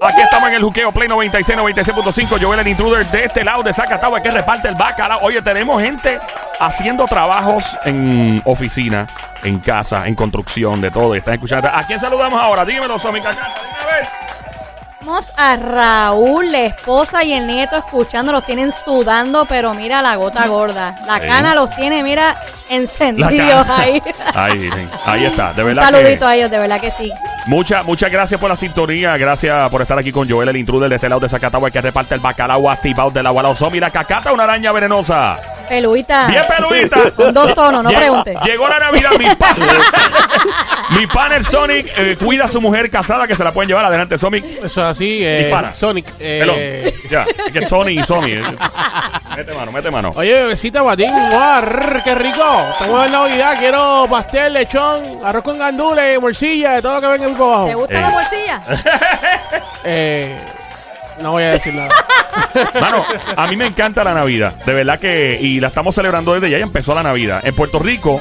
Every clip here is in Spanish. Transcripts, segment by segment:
Aquí estamos en el juqueo Play 96, 96.5. Joel el intruder de este lado de Zacatagua que reparte el bacalao. Oye, tenemos gente haciendo trabajos en oficina, en casa, en construcción, de todo. Están escuchando. ¿A quién saludamos ahora? Dímelo, Somi Cacata. Dime a ver. Tenemos a Raúl, la esposa y el nieto escuchando, los tienen sudando, pero mira la gota gorda. La cana los tiene, mira, encendidos ahí. Ahí, ahí está. De Un verdad saludito que a ellos, de verdad que sí. muchas, muchas gracias por la sintonía. Gracias por estar aquí con Joel, el intruder de este lado de Zacatagua que reparte el bacalao activado de la Guala Somi. La cacata, una araña venenosa. Peluita. Bien peluita. Con dos tonos, no pregunte. Llegó la Navidad, mi pana. mi pana el Sonic eh, cuida a su mujer casada que se la pueden llevar adelante, Sonic. Eso es así, eh, Dispara. Sonic. eh, Hello. Ya, es que Sony y Sony. eh. Mete mano, mete mano. Oye, bebecita Guatín, guar, qué rico. Estamos en Navidad, quiero pastel, lechón, arroz con gandules, morcilla, de todo lo que venga ahí por ¿Te abajo. gusta Eh. la bolsilla? Eh, no voy a decir nada. Mano, a mí me encanta la Navidad. De verdad que. Y la estamos celebrando desde ya. Ya empezó la Navidad. En Puerto Rico.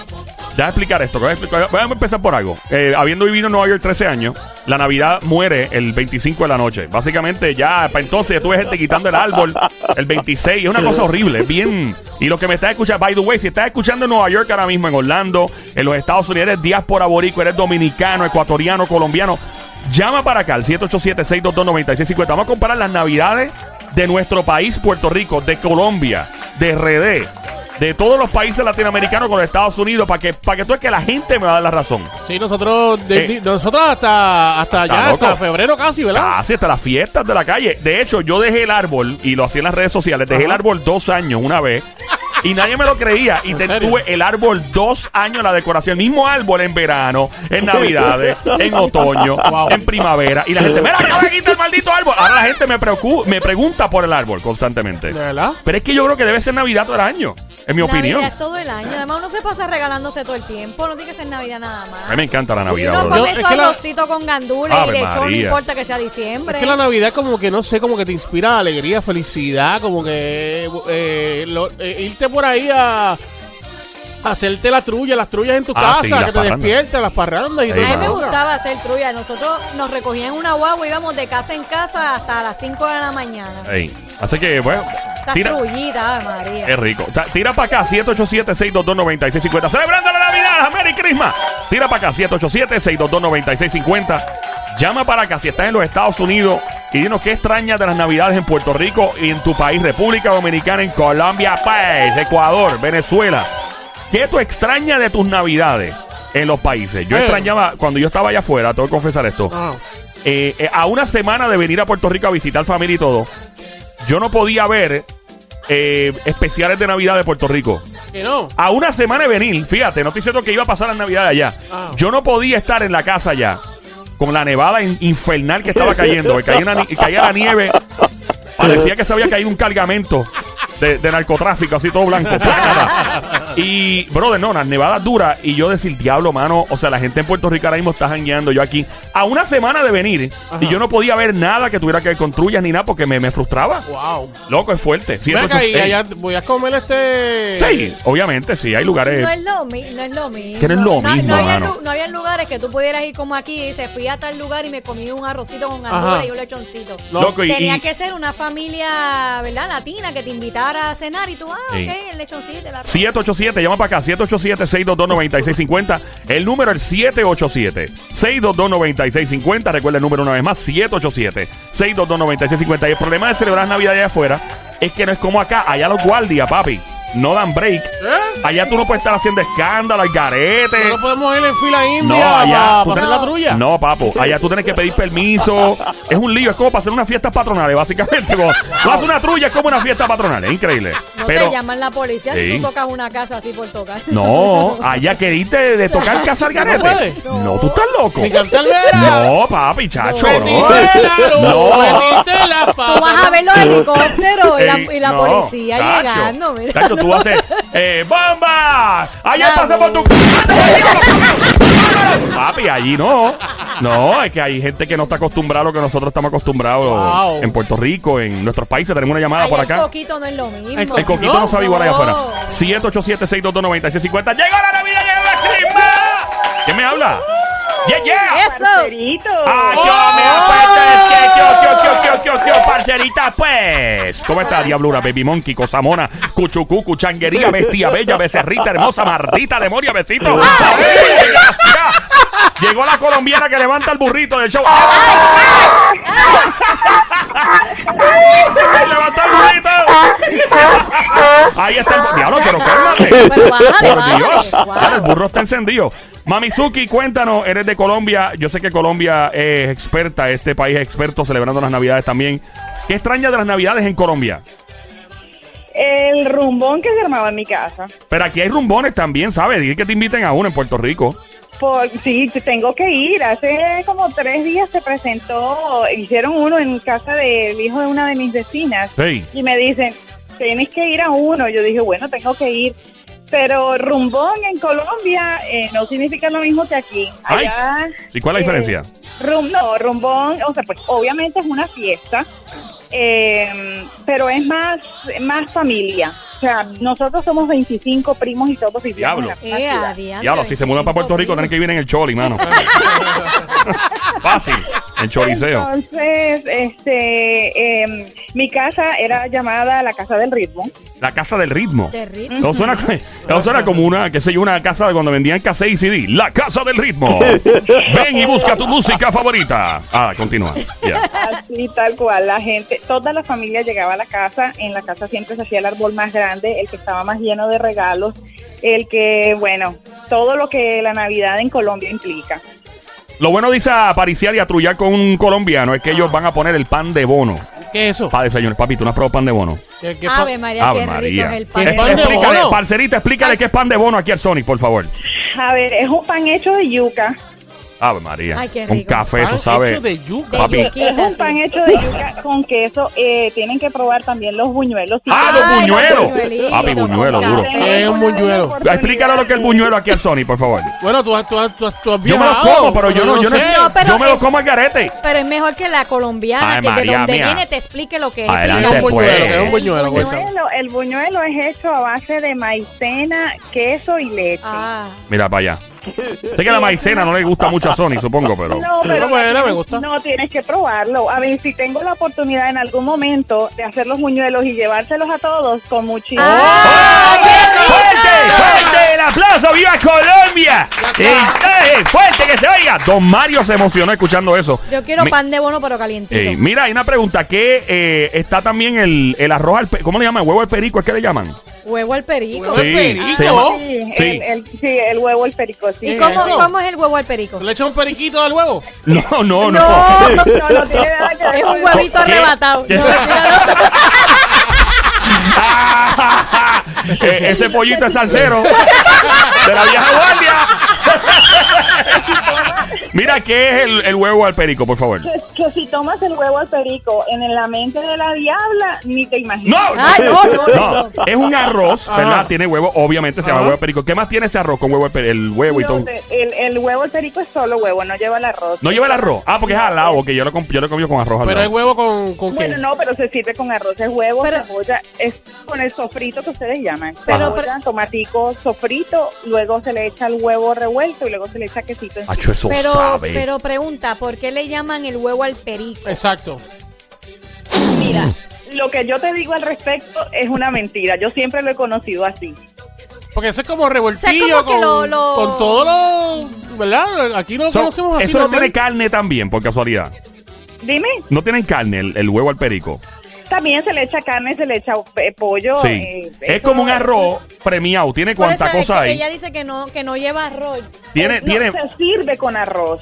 Déjame explicar esto. Voy a, a empezar por algo. Eh, habiendo vivido en Nueva York 13 años, la Navidad muere el 25 de la noche. Básicamente, ya para entonces ya tuve gente quitando el árbol el 26. Es una cosa horrible. Bien. Y lo que me estás escuchando, by the way, si estás escuchando en Nueva York ahora mismo, en Orlando, en los Estados Unidos, eres diáspora boricua, eres dominicano, ecuatoriano, colombiano. Llama para acá al 787-622-9650. Vamos a comparar las navidades de nuestro país, Puerto Rico, de Colombia, de RD, de todos los países latinoamericanos con los Estados Unidos, para que, para que tú es que la gente me va a dar la razón. Sí, nosotros, de- Eh. nosotros hasta, hasta ya, hasta febrero casi, ¿verdad? Casi hasta las fiestas de la calle. De hecho, yo dejé el árbol, y lo hacía en las redes sociales, dejé el árbol dos años una vez. Y nadie me lo creía. Y ¿En te- tuve el árbol dos años la decoración. El mismo árbol en verano, en navidades, en otoño, Wow. en primavera. Y la gente, mira, acaba de quitar el maldito árbol. Ahora la gente me, preocu- me pregunta por el árbol constantemente. ¿De verdad? Pero es que yo creo que debe ser Navidad todo el año, en mi opinión. Navidad es todo el año. Además, uno se pasa regalándose todo el tiempo. No tiene que ser Navidad nada más. A mí me encanta la Navidad. Uno come Yo- su es que la- arrocito con gandules Ave y lechón, no importa que sea diciembre. Es que la Navidad como que, no sé, como que te inspira alegría, felicidad, como que eh, lo- eh, irte por ahí a, hacerte la trulla, las trullas en tu Ah, casa, sí, que te parrandas. despiertes, las parrandas y todo A mí me gustaba hacer trulla. Nosotros nos recogían una guagua y íbamos de casa en casa hasta las 5 de la mañana. Ey, Así que, bueno, tira. María. Es rico. Tira para acá, 787-622-9650. Celebrando la Navidad, Merry Christmas. Tira para acá, 787-622-9650. Llama para acá si estás en los Estados Unidos y dinos qué extrañas de las Navidades en Puerto Rico y en tu país, República Dominicana, en Colombia, país, Ecuador, Venezuela. ¿Qué tú extrañas de tus Navidades en los países? Yo Eh. extrañaba, cuando yo estaba allá afuera, tengo que confesar esto, Ah, eh, eh, a una semana de venir a Puerto Rico a visitar familia y todo, yo no podía ver especiales de Navidad de Puerto Rico. que no. A una semana de venir, fíjate, no estoy diciendo que iba a pasar las Navidades allá. Ah. Yo no podía estar en la casa allá con la nevada in- infernal que estaba cayendo. que Caía, la nieve. Parecía que se había caído un cargamento de, narcotráfico, así todo blanco. Y, brother, no, las nevadas duras. Y yo decir, diablo, mano. O sea, la gente en Puerto Rico ahora mismo está jangueando. Yo aquí, a una semana de venir. Y yo no podía ver nada que tuviera que ver con trullas ni nada porque me, me frustraba. Wow. Loco, es fuerte. Ven acá, y 786. allá voy a comer este. Sí, obviamente, sí. Hay lugares. No es lo, mi- no es lo mismo. Que no es lo mismo, no, había, mano. lu- no había lugares que tú pudieras ir como aquí y dices, fui a tal lugar y me comí un arrocito con Ajá. y un lechoncito. Loco, y- Tenía y- que ser una familia, ¿verdad? Latina que te invitara a cenar y tú, ah, Sí. ok, el lechoncito, el arroz. 787, llama para acá, 787-622-9650. El número es 787-622-9650. Recuerda el número una vez más, 787-622-9650. Y el problema de celebrar Navidad allá afuera es que no es como acá. Allá los guardias, papi, no dan break. ¿Eh? Allá tú no puedes estar haciendo escándalo, hay garete. No podemos ir en fila india No, allá para hacer la trulla. No, papo, allá tú tienes que pedir permiso. Es un lío, es como para hacer una fiesta patronal, básicamente. Como, tú haces una trulla, es como una fiesta patronal, es increíble. No Pero, te llaman la policía Sí. si tú tocas una casa así por tocar. no, allá que irte de, de tocar casa al garete. No, tú estás loco. Ni cantar vera. No, papi, chacho, no. No. paz. Tú vas a ver los helicópteros y la, Ey, y la no, policía llegando, mira. Tacho, tú haces, eh, ¡bomba! Allá Ya, pasé por tu... Papi, allí no. No, es que hay gente que no está acostumbrada a lo que nosotros estamos acostumbrados Wow. en Puerto Rico, en nuestros países. Tenemos una llamada Allá por El acá. coquito no es lo mismo. El coquito no, No, sabe igual allá afuera. 787-622-9650. ¡Llegó la Navidad! ¡Llegó la Christmas! ¿Quién me habla? Yeah, yeah. Eso. Parcerito. ¡Ay, yo me yo, yo, parcerita, pues! ¿Cómo está, diablura, baby monkey, cosamona, cuchucú, cuchanguería, bestia bella, becerrita, hermosa, maldita, demonia, besito? Llegó la colombiana que levanta el burrito del show. ¡Levanta el burrito! Ahí está el. Diablo, pero cálmate. Por. Dios. El burro está encendido. Mamizuki, cuéntanos, eres de Colombia. Yo sé que Colombia es experta, este país es experto celebrando las Navidades también. ¿Qué extraña de las Navidades en Colombia? El rumbón que se armaba en mi casa. Pero aquí hay rumbones también, ¿sabes? Dile que te inviten a uno en Puerto Rico. Por, sí, tengo que ir. Hace como tres días se presentó, hicieron uno en casa del hijo de una de mis vecinas. Sí. Y me dicen, tienes que ir a uno. Yo dije, bueno, tengo que ir. Pero rumbón en Colombia eh, no significa lo mismo que aquí. Allá, ¿Y cuál es la eh, diferencia? Rum, no, rumbón, o sea, pues obviamente es una fiesta, eh, pero es más, más familia. O sea, nosotros somos 25 primos y todos vivimos Diablo. en la misma Eh, ciudad. adiante, Diablo, si se mudan para Puerto Rico, tienen que vivir en el Choli, mano. Fácil, en Choliseo. Entonces, este, em, mi casa era llamada la Casa del Ritmo. La casa del ritmo. De ritmo. Eso suena, eso suena como una, qué sé yo, una casa de cuando vendían cassette y CD. La casa del ritmo. Ven y busca tu música favorita. Ah, continúa. Así, tal cual. La gente, toda la familia llegaba a la casa. En la casa siempre se hacía el árbol más grande, el que estaba más lleno de regalos, el que, bueno, todo lo que la Navidad en Colombia implica. Lo bueno dice a pariciar y a trullar con un colombiano es que ellos van a poner el pan de bono. ¿Qué es eso? Para desayunar, papi, ¿tú no has probado pan de bono? ¿Qué- qué pa- Ave María, Ave qué María. rico es el ¿Qué pan. pan de explícale, bono? parcerita, explícale qué es pan de bono aquí al Sonic, por favor. A ver, es un pan hecho de yuca. Ave María. Ay, qué Un café, eso pan sabe. hecho de yuca. Papi. Es un pan hecho de yuca con queso. Eh, tienen que probar también los buñuelos. Sí, ¡Ah, los buñuelos! Papi, buñuelo, duro. café. ¿Qué es un buñuelo? Explícale lo que es el buñuelo aquí al Sonic, por favor. Bueno, tú, has- tú, tú, has- tú has Yo me lo viajado, como, pero yo no, yo no, sé. No, pero yo me lo es- como al garete. Pero es mejor que la colombiana, Ay, que de donde mía. viene te explique lo que es. Adelante, ¿Qué es un pues. buñuelo? ¿Qué es un El buñuelo? Cuéntame. buñuelo, el buñuelo es hecho a base de maicena, queso y leche. Ah, Mira para allá. Sé que la maicena no le gusta mucho a Sonic, supongo, pero. No, pero No, bueno, tienes- me gusta. No, tienes que probarlo. A ver, si tengo la oportunidad en algún momento de hacer los buñuelos y llevárselos a todos con muchísimo. ¡Ah! ¡Fuerte! ¡Fuerte el aplauso! ¡Viva Colombia! Eh, ¡Fuerte que se oiga! Don Mario se emocionó escuchando eso. Yo quiero Mi- pan de bono, pero calientito. Ey, mira, hay una pregunta. ¿Qué eh, está también el, el arroz al pe- ¿Cómo le llaman? ¿Huevo al perico? ¿Es que le llaman? Huevo al perico. Huevo al Sí, perico. Sí, Sí. El, el- sí, el huevo, el perico, sí. ¿Y ¿Qué cómo, cómo es el huevo al perico? ¿Tú le echas un periquito al huevo? No, no, no. No, No, no tiene nada que ver es un huevito ¿Qué? arrebatado. ¿Qué? No, no. Ese pollito es salsero de la vieja guardia. Mira, ¿qué es el, el huevo al perico, por favor? Que, que si tomas el huevo al perico en la mente de la diabla, ni te imaginas. No, Ay, no, no, no, no. es un arroz, ¿verdad? Ajá. Tiene huevo, obviamente se llama Ajá. huevo al perico. ¿Qué más tiene ese arroz con huevo al perico? El huevo y No, todo. de- el, el huevo al perico es solo huevo, no lleva el arroz. No lleva el arroz. Ah, porque es al lado, que yo lo, com- yo lo comí con arroz al Pero es huevo con, con qué? Bueno, no, pero se sirve con arroz, es huevo, Pero- cebolla, es con el sofrito que ustedes llaman. Pero- Cebolla, tomatico, sofrito, luego se le echa el huevo revuelto y luego se le echa quesito encima. Acho, eso Pero, sabe. pero pregunta, ¿por qué le llaman el huevo al perico? Exacto. Mira, lo que yo te digo al respecto es una mentira. Yo siempre lo he conocido así. Porque eso es como revoltillo como que con, lo- lo- con todo lo... ¿Verdad? Aquí no So, conocemos así. eso no normal. tiene carne también, por casualidad. Dime, No tienen carne el, el huevo al perico. También se le echa carne, se le echa eh, pollo. Sí. eh, es como un arroz premiado. Tiene Por cuánta eso es cosa que hay. ella dice que no, que no lleva arroz. Tiene, No, tiene. Se sirve con arroz.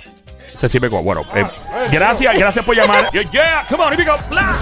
Se sirve con. Bueno, eh, gracias, gracias por llamar. Yeah, yeah, come on, here we go. Blah.